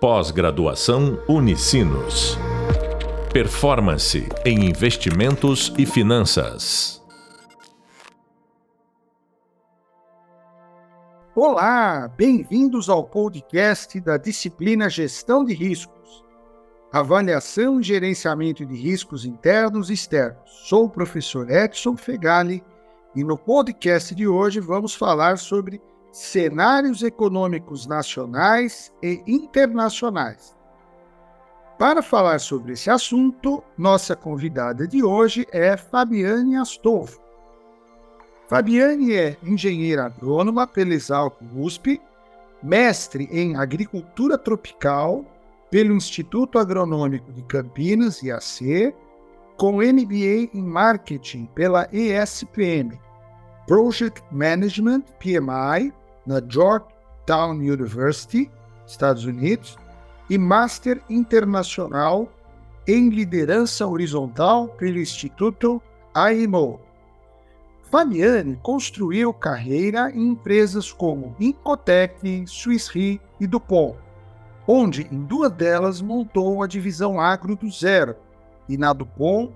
Pós-graduação Unicinos. Performance em investimentos e finanças. Olá, bem-vindos ao podcast da disciplina Gestão de Riscos. Avaliação e gerenciamento de riscos internos e externos. Sou o professor Edson Fegali e no podcast de hoje vamos falar sobre cenários econômicos nacionais e internacionais. Para falar sobre esse assunto, nossa convidada de hoje é Fabiane Astolfo. Fabiane é engenheira agrônoma pela Exalco USP, mestre em agricultura tropical pelo Instituto Agronômico de Campinas, IAC, com MBA em marketing pela ESPM, Project Management PMI na Georgetown University, Estados Unidos, e Master Internacional em Liderança Horizontal pelo Instituto IMO. Fabiane construiu carreira em empresas como Incotec, Swiss Re e Dupont, onde em duas delas montou a divisão agro do zero, e na Dupont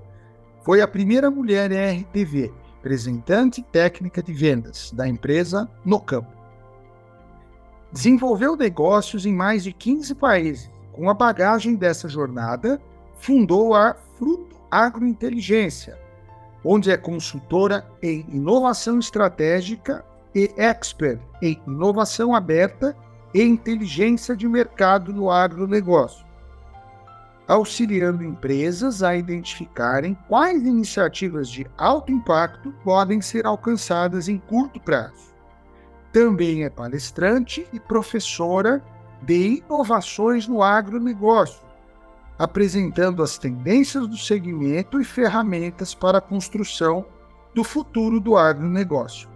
foi a primeira mulher em RTV, representante técnica de vendas da empresa no campo. Desenvolveu negócios em mais de 15 países. Com a bagagem dessa jornada, fundou a Fruto Agrointeligência, onde é consultora em inovação estratégica e expert em inovação aberta e inteligência de mercado no agronegócio, auxiliando empresas a identificarem quais iniciativas de alto impacto podem ser alcançadas em curto prazo. Também é palestrante e professora de inovações no agronegócio, apresentando as tendências do segmento e ferramentas para a construção do futuro do agronegócio.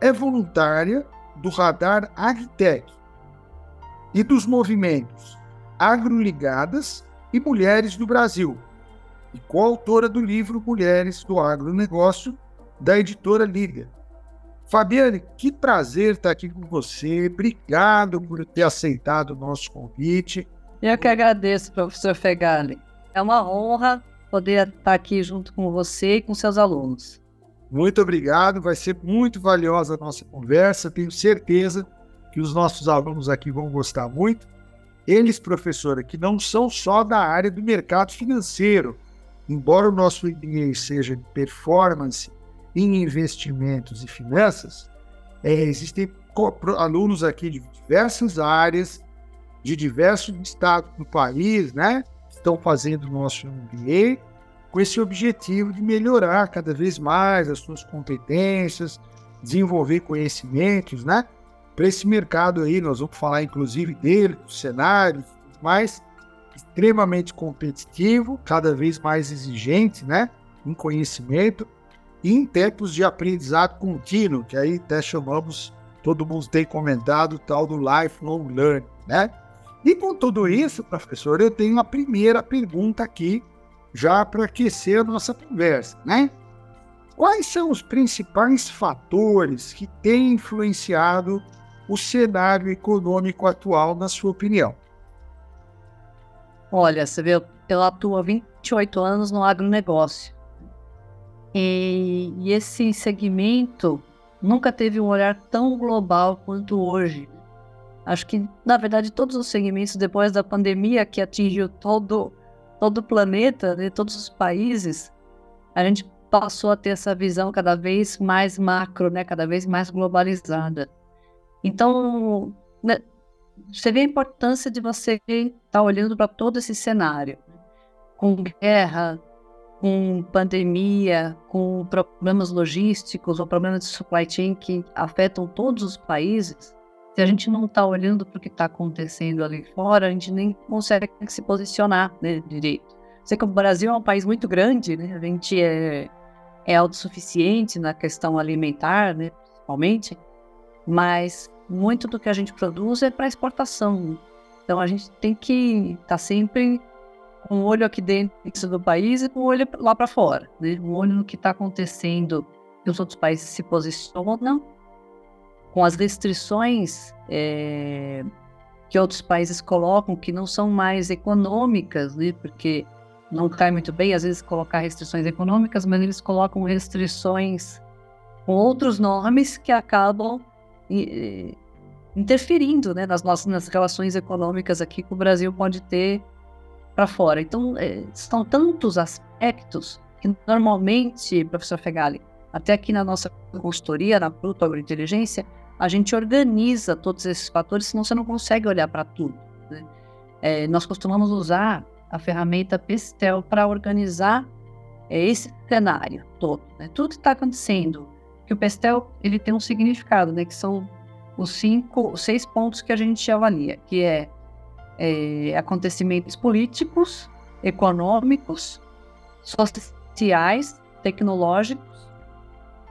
É voluntária do Radar AgTech e dos movimentos Agroligadas e Mulheres do Brasil, e coautora do livro Mulheres do Agronegócio, da editora Liga. Fabiane, que prazer estar aqui com você. Obrigado por ter aceitado o nosso convite. Eu que agradeço, professor Fegali. É uma honra poder estar aqui junto com você e com seus alunos. Muito obrigado, vai ser muito valiosa a nossa conversa. Tenho certeza que os nossos alunos aqui vão gostar muito. Eles, professora, que não são só da área do mercado financeiro, embora o nosso MBA seja de performance em investimentos e finanças, é, existem alunos aqui de diversas áreas, de diversos estados do país, né? Estão fazendo o nosso MBA com esse objetivo de melhorar cada vez mais as suas competências, desenvolver conhecimentos, né? Para esse mercado aí, nós vamos falar inclusive dele, do cenário, mais extremamente competitivo, cada vez mais exigente, né? Em conhecimento em tempos de aprendizado contínuo, que aí até chamamos, todo mundo tem comentado, tal do lifelong learning, né? E com tudo isso, professor, eu tenho a primeira pergunta aqui, já para aquecer a nossa conversa, né? Quais são os principais fatores que têm influenciado o cenário econômico atual, na sua opinião? Olha, você vê, eu atuo há 28 anos no agronegócio. E, e esse segmento nunca teve um olhar tão global quanto hoje. Acho que, na verdade, todos os segmentos, depois da pandemia que atingiu todo, todo o planeta, né, todos os países, a gente passou a ter essa visão cada vez mais macro, né, cada vez mais globalizada. Então, né, você vê a importância de você estar olhando para todo esse cenário, com guerra, com pandemia, com problemas logísticos ou problemas de supply chain que afetam todos os países, se a gente não está olhando para o que está acontecendo ali fora, a gente nem consegue se posicionar né, direito. Sei que o Brasil é um país muito grande, né? a gente é, é autossuficiente na questão alimentar, né, principalmente, mas muito do que a gente produz é para exportação. Então a gente tem que estar tá sempre um olho aqui dentro do país e um olho lá para fora, né? Um olho no que está acontecendo que os outros países se posicionam, com as restrições é, que outros países colocam, que não são mais econômicas, né? Porque não cai muito bem, às vezes, colocar restrições econômicas, mas eles colocam restrições com outros nomes que acabam interferindo né, nas nossas nas relações econômicas aqui que o Brasil pode ter para fora. Então, é, tantos aspectos que normalmente, professor Fegali, até aqui na nossa consultoria, na Pluto Agrointeligência, a gente organiza todos esses fatores, senão você não consegue olhar para tudo. Né? É, nós costumamos usar a ferramenta Pestel para organizar é, esse cenário todo. Né? Tudo que está acontecendo, que o Pestel ele tem um significado, né? que são os cinco, os seis pontos que a gente avalia, que é, é acontecimentos políticos, econômicos, sociais, tecnológicos,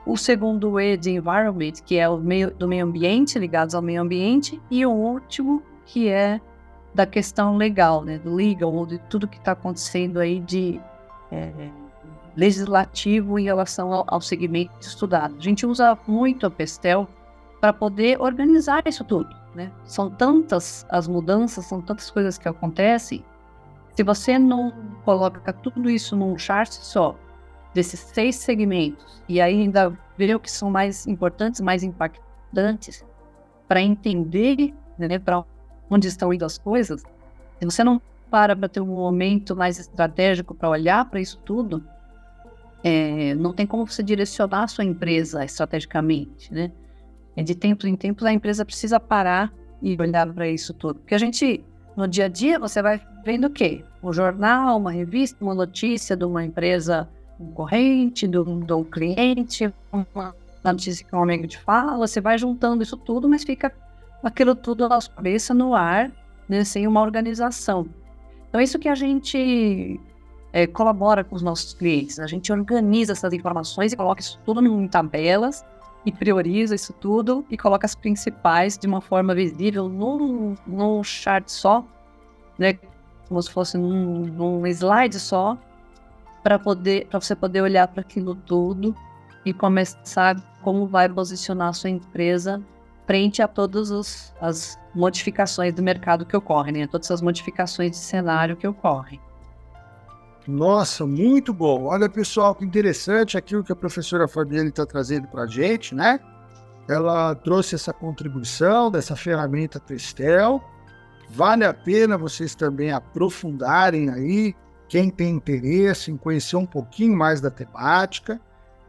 o segundo E de environment, que é o meio, do meio ambiente, ligados ao meio ambiente, e o último, que é da questão legal, né, do legal, de tudo que está acontecendo aí de é, legislativo em relação ao, ao segmento estudado. A gente usa muito a Pestel para poder organizar isso tudo, né? São tantas as mudanças, são tantas coisas que acontecem. Se você não coloca tudo isso num chart só, desses seis segmentos, e ainda ver o que são mais importantes, mais impactantes, para entender né, para onde estão indo as coisas, se você não para para ter um momento mais estratégico para olhar para isso tudo, é, não tem como você direcionar a sua empresa estrategicamente, né? É de tempos em tempos a empresa precisa parar e olhar para isso tudo. Porque a gente, no dia a dia, você vai vendo o quê? Um jornal, uma revista, uma notícia de uma empresa concorrente, de um, de um cliente, uma notícia que um amigo te fala, você vai juntando isso tudo, mas fica aquilo tudo na sua cabeça, no ar, né, sem uma organização. Então, isso que a gente é, colabora com os nossos clientes. A gente organiza essas informações e coloca isso tudo em tabelas e prioriza isso tudo e coloca as principais de uma forma visível num, num chart só, né? Como se fosse num, num slide só, para poder para você poder olhar para aquilo tudo e começar como vai posicionar a sua empresa frente a todas os, as modificações do mercado que ocorrem, né? todas as modificações de cenário que ocorrem. Nossa, muito bom. Olha, pessoal, que interessante aquilo que a professora Fabiane está trazendo para a gente, né? Ela trouxe essa contribuição dessa ferramenta Tristel. Vale a pena vocês também aprofundarem aí, quem tem interesse em conhecer um pouquinho mais da temática,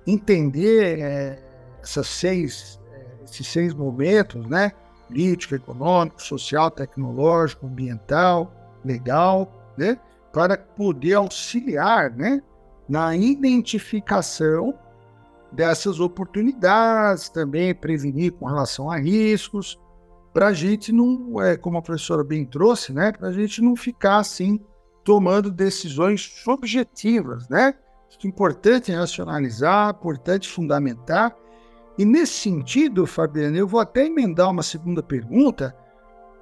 entender é, essas seis, é, esses seis momentos, né? Político, econômico, social, tecnológico, ambiental, legal, né? Para poder auxiliar né, na identificação dessas oportunidades, também prevenir com relação a riscos, para a gente não, é, como a professora bem trouxe, né, para a gente não ficar assim tomando decisões subjetivas, né? É importante racionalizar, importante fundamentar. E nesse sentido, Fabiana, eu vou até emendar uma segunda pergunta,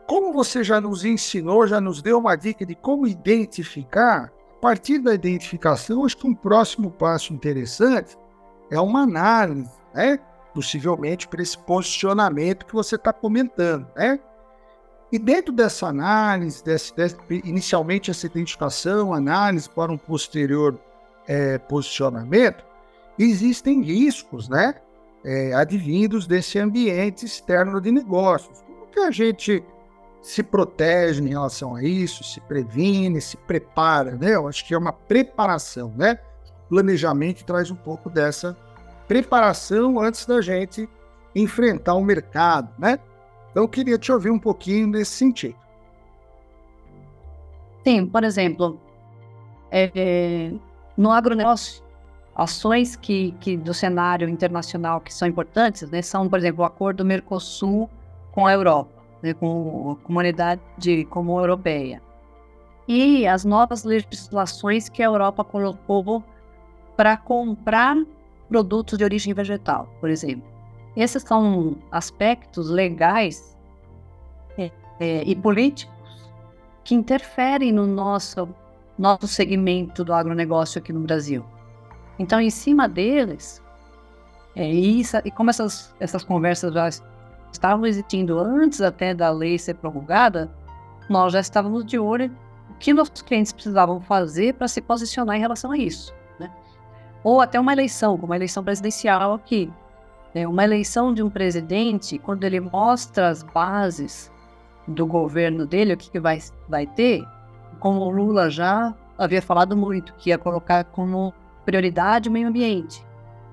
como você já nos ensinou, já nos deu uma dica de como identificar, a partir da identificação, acho que um próximo passo interessante é uma análise, né? Possivelmente para esse posicionamento que você está comentando, né? E dentro dessa análise, desse, inicialmente essa identificação, análise para um posterior é, posicionamento, existem riscos, né? É, advindos desse ambiente externo de negócios. Como que a gente se protege em relação a isso, se previne, se prepara, né? Eu acho que é uma preparação, né? Planejamento traz um pouco dessa preparação antes da gente enfrentar o mercado, né? Então, eu queria te ouvir um pouquinho nesse sentido. Sim, por exemplo, é, no agronegócio, ações que, que do cenário internacional que são importantes, né, são, por exemplo, o acordo Mercosul com a Europa né, com a comunidade comum europeia. E as novas legislações que a Europa colocou para comprar produtos de origem vegetal, por exemplo. Esses são aspectos legais é, é, e políticos que interferem no nosso, nosso segmento do agronegócio aqui no Brasil. Então, em cima deles, é, isso, e como essas, essas conversas já estavam existindo antes até da lei ser promulgada, nós já estávamos de olho o que nossos clientes precisavam fazer para se posicionar em relação a isso. Né? Ou até uma eleição, como a eleição presidencial aqui. Né? Uma eleição de um presidente, quando ele mostra as bases do governo dele, o que, que vai, vai ter, como o Lula já havia falado muito, que ia colocar como prioridade o meio ambiente.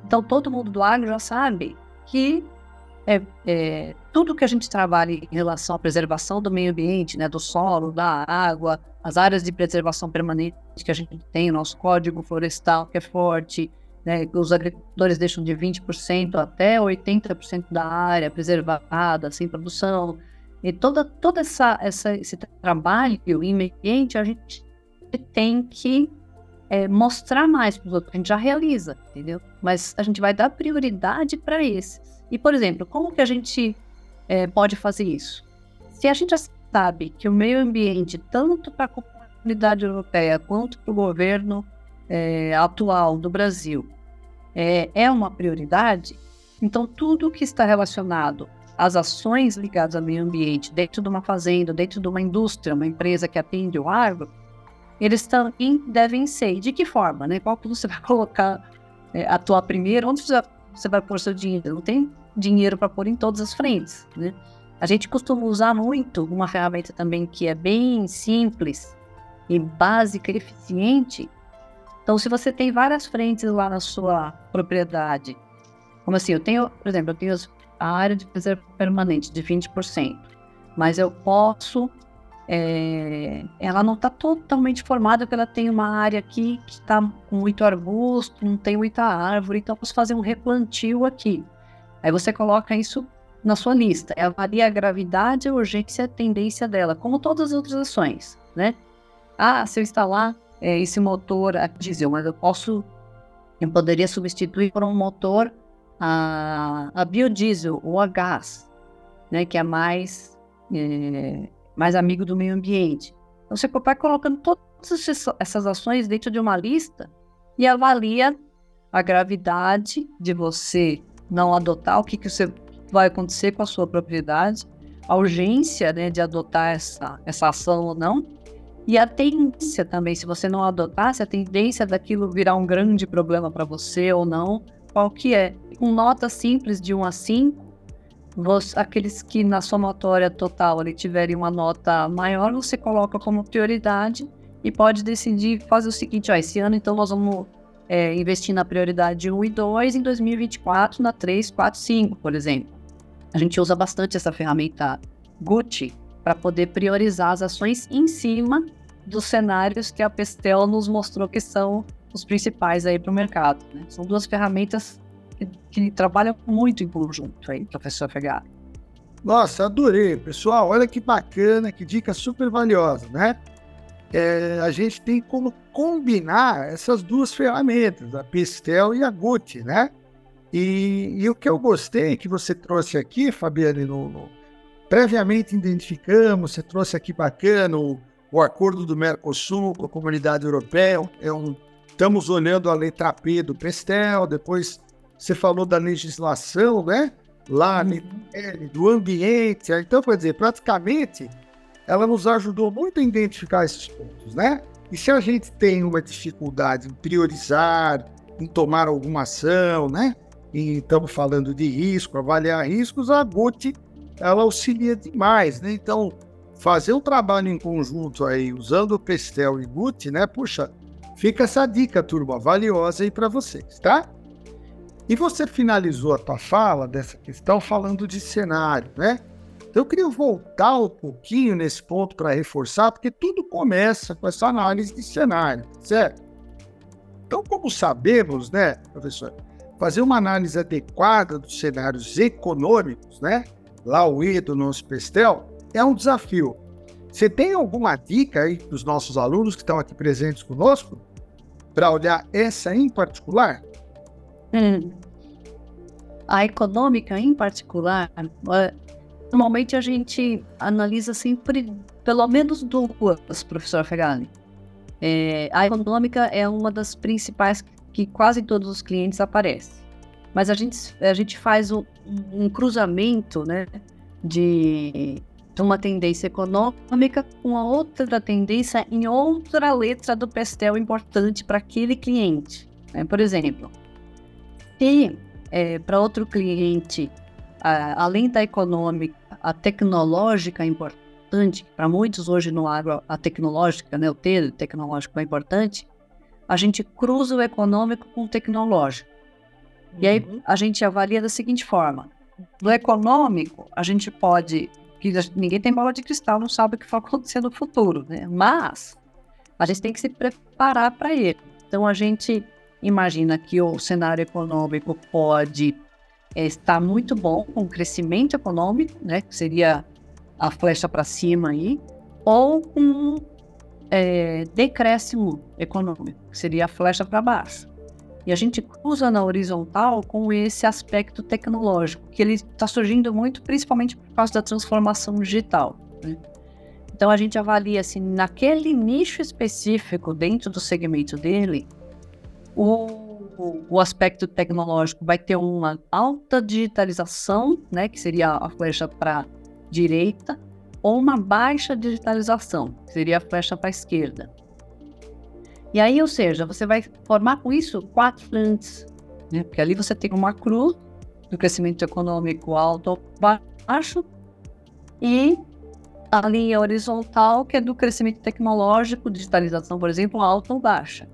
Então, todo mundo do agro já sabe que é, é, tudo que a gente trabalha em relação à preservação do meio ambiente, né, do solo, da água, as áreas de preservação permanente que a gente tem, o nosso código florestal que é forte, né, os agricultores deixam de 20% até 80% da área preservada, sem produção. E toda, toda essa, essa, esse trabalho em meio ambiente a gente tem que é, mostrar mais para os outros. A gente já realiza, entendeu? Mas a gente vai dar prioridade para esses. E, por exemplo, como que a gente é, pode fazer isso? Se a gente já sabe que o meio ambiente, tanto para a comunidade europeia quanto para o governo é, atual do Brasil, é, é uma prioridade, então tudo que está relacionado às ações ligadas ao meio ambiente dentro de uma fazenda, dentro de uma indústria, uma empresa que atende o agro, eles também devem ser. De que forma, né? Qual que você vai colocar, é, atuar primeiro? Onde você, vai pôr seu dinheiro? Não tem dinheiro para pôr em todas as frentes, né? A gente costuma usar muito uma ferramenta também que é bem simples e básica e eficiente. Então, se você tem várias frentes lá na sua propriedade, como assim, eu tenho, por exemplo, eu tenho a área de preservação permanente de 20%, mas eu posso é, ela não está totalmente formada, porque ela tem uma área aqui que está com muito arbusto, não tem muita árvore, então eu posso fazer um replantio aqui. Aí você coloca isso na sua lista, avalia a gravidade, a urgência e a tendência dela, como todas as outras ações, né? Ah, se eu instalar é, esse motor a diesel, mas eu posso, eu poderia substituir por um motor a, a biodiesel ou a gás, né? Que é mais é, mais amigo do meio ambiente. Então, você vai colocando todas essas ações dentro de uma lista e avalia a gravidade de você não adotar, o que, que você vai acontecer com a sua propriedade, a urgência né, de adotar essa, essa ação ou não, e a tendência também, se você não adotar, se a tendência daquilo virar um grande problema para você ou não, qual que é. Com nota simples de 1 a 5, você, aqueles que na somatória total ali, tiverem uma nota maior, você coloca como prioridade e pode decidir fazer o seguinte: ó, esse ano então nós vamos é, investir na prioridade 1 e 2, em 2024 na 3, 4, 5, por exemplo. A gente usa bastante essa ferramenta Gucci para poder priorizar as ações em cima dos cenários que a Pestel nos mostrou que são os principais aí para o mercado. Né? São duas ferramentas que, trabalha muito em conjunto aí, professor Fegari. Nossa, adorei, pessoal. Olha que bacana, que dica super valiosa, né? É, a gente tem como combinar essas duas ferramentas, a Pistel e a Gucci, né? E, e, o que eu gostei que você trouxe aqui, Fabiane, no, no, previamente identificamos, você trouxe aqui bacana o, o acordo do Mercosul com a comunidade europeia. É um, estamos olhando a letra P do Pestel, depois você falou da legislação, né? Lá, uhum. do ambiente. Então, quer dizer, praticamente, ela nos ajudou muito a identificar esses pontos, né? E se a gente tem uma dificuldade em priorizar, em tomar alguma ação, né? E estamos falando de risco, avaliar riscos, a GUT, ela auxilia demais, né? Então, fazer um trabalho em conjunto aí, usando o Pestel e GUT, né? Puxa, fica essa dica, turma, valiosa aí para vocês, tá? E você finalizou a tua fala dessa questão falando de cenário, né? Então eu queria voltar um pouquinho nesse ponto para reforçar, porque tudo começa com essa análise de cenário, certo? Então, como sabemos, né, professor, fazer uma análise adequada dos cenários econômicos, né, lá o E do nosso Pestel, é um desafio. Você tem alguma dica aí para os nossos alunos que estão aqui presentes conosco para olhar essa em particular? Hum. A econômica, em particular, normalmente a gente analisa sempre pelo menos duas, professor Fegali. É, a econômica é uma das principais que quase todos os clientes aparecem. Mas a gente, a gente faz um, um cruzamento, né? de, uma tendência econômica com a outra tendência em outra letra do pastel importante para aquele cliente. Né? Por exemplo, se é, para outro cliente, a, além da econômica, a tecnológica é importante, para muitos hoje no agro, a tecnológica, né, o T tecnológico é importante, a gente cruza o econômico com o tecnológico. Uhum. E aí uhum. a gente avalia da seguinte forma: no econômico, a gente pode. Ninguém tem bola de cristal, não sabe o que vai acontecer no futuro, né? Mas a gente tem que se preparar para ele. Então a gente imagina que o cenário econômico pode é, estar muito bom com crescimento econômico, né? Que seria a flecha para cima aí, ou com é, decréscimo econômico, que seria a flecha para baixo. E a gente cruza na horizontal com esse aspecto tecnológico, que ele está surgindo muito, principalmente por causa da transformação digital. Né? Então a gente avalia assim, naquele nicho específico dentro do segmento dele, o, o aspecto tecnológico vai ter uma alta digitalização, né, que seria a flecha para direita, ou uma baixa digitalização, que seria a flecha para esquerda. E aí, ou seja, você vai formar com isso quatro frentes, né? Porque ali você tem uma cruz do crescimento econômico alto ou baixo e a linha horizontal, que é do crescimento tecnológico, digitalização, por exemplo, alta ou baixa.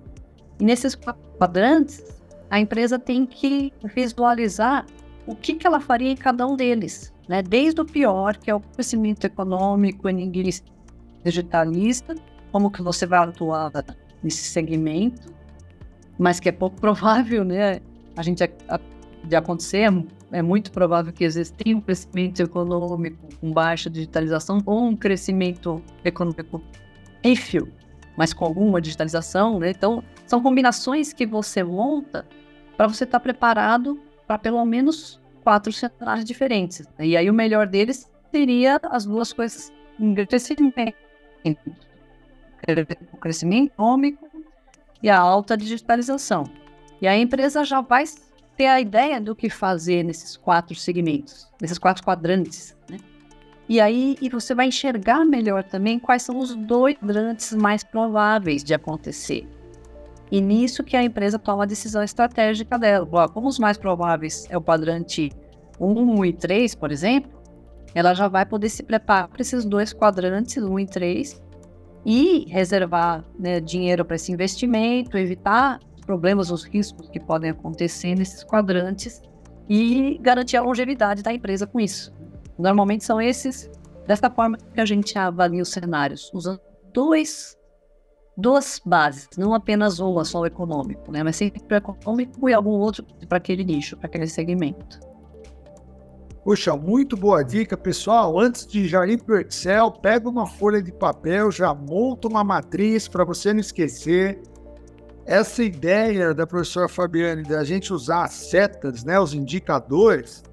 E nesses quadrantes, a empresa tem que visualizar o que, que ela faria em cada um deles né? Desde o pior, que é o crescimento econômico em inglês digitalista, como que você vai atuar nesse segmento, mas que é pouco provável, né? A gente de acontecer, é muito provável que existia um crescimento econômico com baixa digitalização ou um crescimento econômico pífio, mas com alguma digitalização, né? Então, são combinações que você monta para você estar tá preparado para pelo menos quatro cenários diferentes. E aí o melhor deles seria as duas coisas em crescimento. O crescimento econômico e a alta digitalização. E a empresa já vai ter a ideia do que fazer nesses quatro segmentos, nesses quatro quadrantes. Né? E aí e você vai enxergar melhor também quais são os dois quadrantes mais prováveis de acontecer. E nisso que a empresa toma a decisão estratégica dela. Como os mais prováveis é o quadrante 1 e 3, por exemplo, ela já vai poder se preparar para esses dois quadrantes, 1 e 3, e reservar né, dinheiro para esse investimento, evitar problemas, os riscos que podem acontecer nesses quadrantes e garantir a longevidade da empresa com isso. Normalmente são esses, dessa forma que a gente avalia os cenários, usando dois duas bases, não apenas uma só o econômico, né? Mas sempre o econômico e algum outro para aquele nicho, para aquele segmento. Poxa, muito boa dica, pessoal. Antes de já ir para o Excel, pega uma folha de papel, já monta uma matriz para você não esquecer. Essa ideia da professora Fabiane da gente usar as setas, né, os indicadores,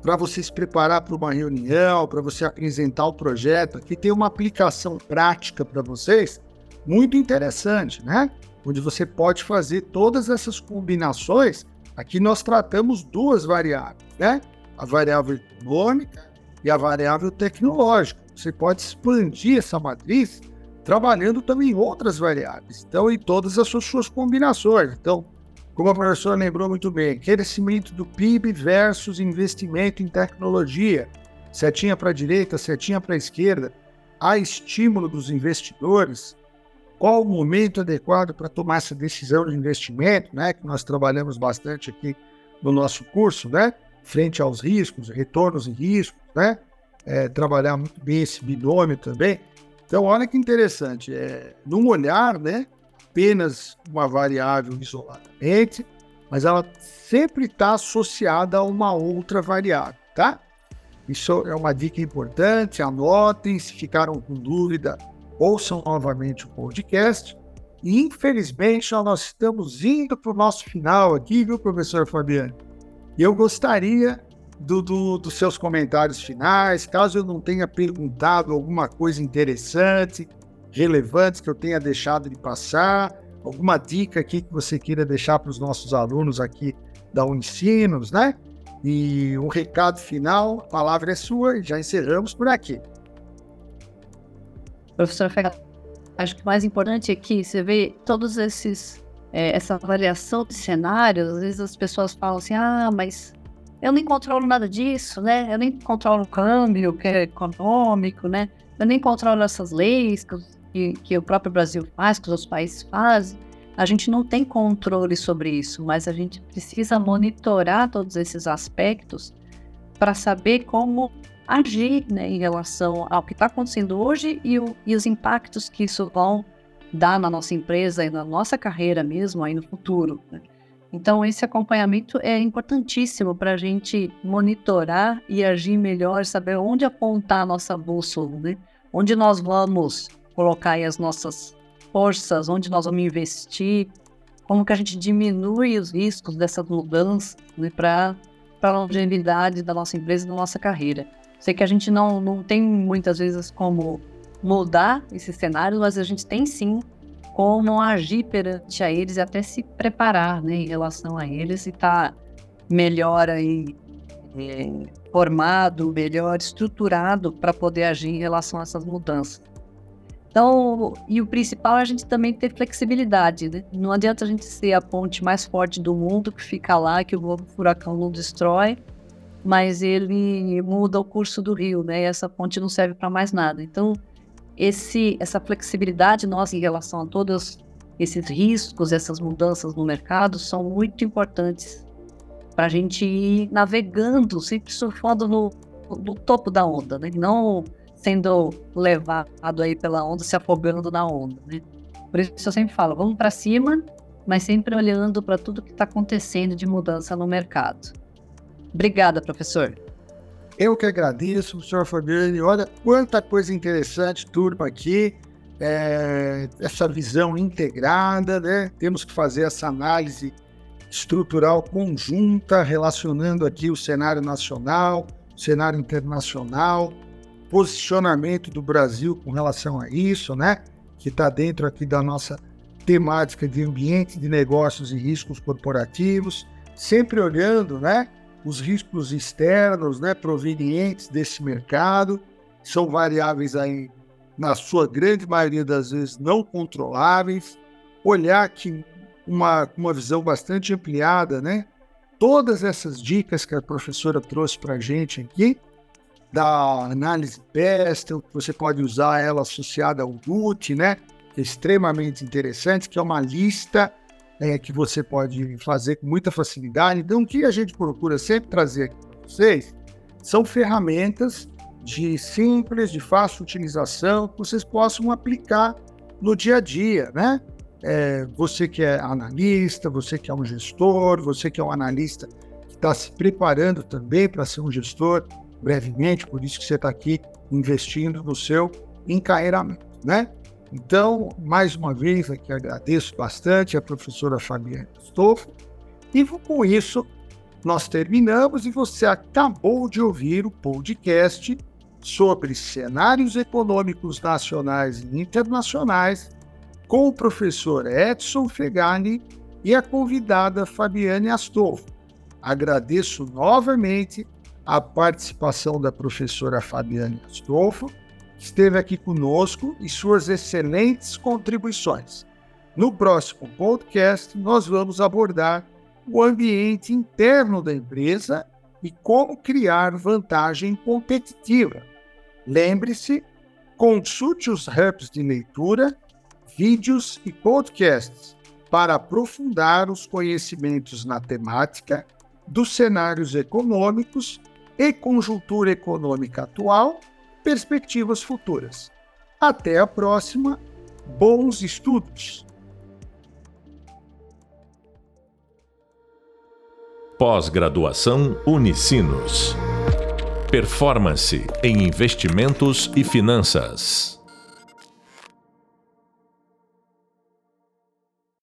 para você se preparar para uma reunião, para você apresentar o projeto, aqui tem uma aplicação prática para vocês muito interessante, né? Onde você pode fazer todas essas combinações. Aqui nós tratamos duas variáveis, né? A variável econômica e a variável tecnológica. Você pode expandir essa matriz trabalhando também outras variáveis, então em todas as suas combinações. Então, como a professora lembrou muito bem, crescimento do PIB versus investimento em tecnologia, setinha para a direita, setinha para a esquerda, há estímulo dos investidores, qual o momento adequado para tomar essa decisão de investimento, né? Que nós trabalhamos bastante aqui no nosso curso, né? Frente aos riscos, retornos e riscos, né? É, trabalhar muito bem esse binômio também. Então, olha que interessante, é, num olhar, né? Apenas uma variável isoladamente, mas ela sempre está associada a uma outra variável, tá? Isso é uma dica importante, anotem, se ficaram com dúvida, ouçam novamente o podcast. E infelizmente nós estamos indo para o nosso final aqui, viu, professor Fabiano? E eu gostaria do, do, dos seus comentários finais, caso eu não tenha perguntado alguma coisa interessante, relevante que eu tenha deixado de passar, alguma dica aqui que você queira deixar para os nossos alunos aqui da Unicinos, né? E um recado final, a palavra é sua e já encerramos por aqui. Professor Ferraz, acho que o mais importante é que você vê todos esses é, essa avaliação de cenários, às vezes as pessoas falam assim, ah, mas eu nem controlo nada disso, né? Eu nem controlo o câmbio, que é econômico, né? Eu nem controlo essas leis que, que o próprio Brasil faz, que os outros países fazem. A gente não tem controle sobre isso, mas a gente precisa monitorar todos esses aspectos para saber como agir né, em relação ao que está acontecendo hoje e, o, e, os impactos que isso vão dar na nossa empresa e na nossa carreira mesmo aí no futuro. Né? Então, esse acompanhamento é importantíssimo para a gente monitorar e agir melhor, saber onde apontar a nossa bússola, né? onde nós vamos colocar as nossas forças, onde nós vamos investir, como que a gente diminui os riscos dessa mudança né, para a longevidade da nossa empresa e da nossa carreira. Sei que a gente não, não tem muitas vezes como mudar esses cenários, mas a gente tem sim como agir perante a eles e até se preparar né, em relação a eles e estar tá melhor aí, é, formado, melhor estruturado para poder agir em relação a essas mudanças. Então, e o principal é a gente também ter flexibilidade, né? Não adianta a gente ser a ponte mais forte do mundo que fica lá, que o furacão não destrói, mas ele muda o curso do rio, né? E essa ponte não serve para mais nada. Então, esse, essa flexibilidade nossa em relação a todos esses riscos, essas mudanças no mercado são muito importantes para a gente ir navegando, sempre surfando no, no topo da onda, né? Não sendo levado aí pela onda, se afogando na onda, né? Por isso eu sempre falo, vamos para cima, mas sempre olhando para tudo que está acontecendo de mudança no mercado. Obrigada, professor. Eu que agradeço, professor Fabiane. Olha quanta coisa interessante, turma, aqui. É, essa visão integrada, né? Temos que fazer essa análise estrutural conjunta, relacionando aqui o cenário nacional, o cenário internacional, posicionamento do Brasil com relação a isso, né? Que está dentro aqui da nossa temática de ambiente de negócios e riscos corporativos, sempre olhando, né? Os riscos externos, né? Provenientes desse mercado, são variáveis aí, na sua grande maioria das vezes, não controláveis. Olhar aqui uma, uma visão bastante ampliada, né? Todas essas dicas que a professora trouxe para a gente aqui, da análise Pestel, você pode usar ela associada ao RUT, né? Que é extremamente interessante, que é uma lista é, que você pode fazer com muita facilidade. Então, o que a gente procura sempre trazer aqui para vocês são ferramentas de simples, de fácil utilização, que vocês possam aplicar no dia a dia, né? É, você que é analista, você que é um gestor, você que é um analista que está se preparando também para ser um gestor, brevemente, por isso que você está aqui investindo no seu encarreiramento, né? Então, mais uma vez, aqui agradeço bastante a professora Fabiana Stoffo. E com isso, nós terminamos e você acabou de ouvir o podcast sobre cenários econômicos nacionais e internacionais com o professor Edson Fegani e a convidada Fabiane Astolfo. Agradeço novamente a participação da professora Fabiane Astolfo, esteve aqui conosco, e suas excelentes contribuições. No próximo podcast, nós vamos abordar o ambiente interno da empresa e como criar vantagem competitiva. Lembre-se, consulte os hubs de leitura, vídeos e podcasts para aprofundar os conhecimentos na temática dos cenários econômicos e conjuntura econômica atual, perspectivas futuras. Até a próxima, bons estudos! Pós-graduação Unicinos. Performance em investimentos e finanças.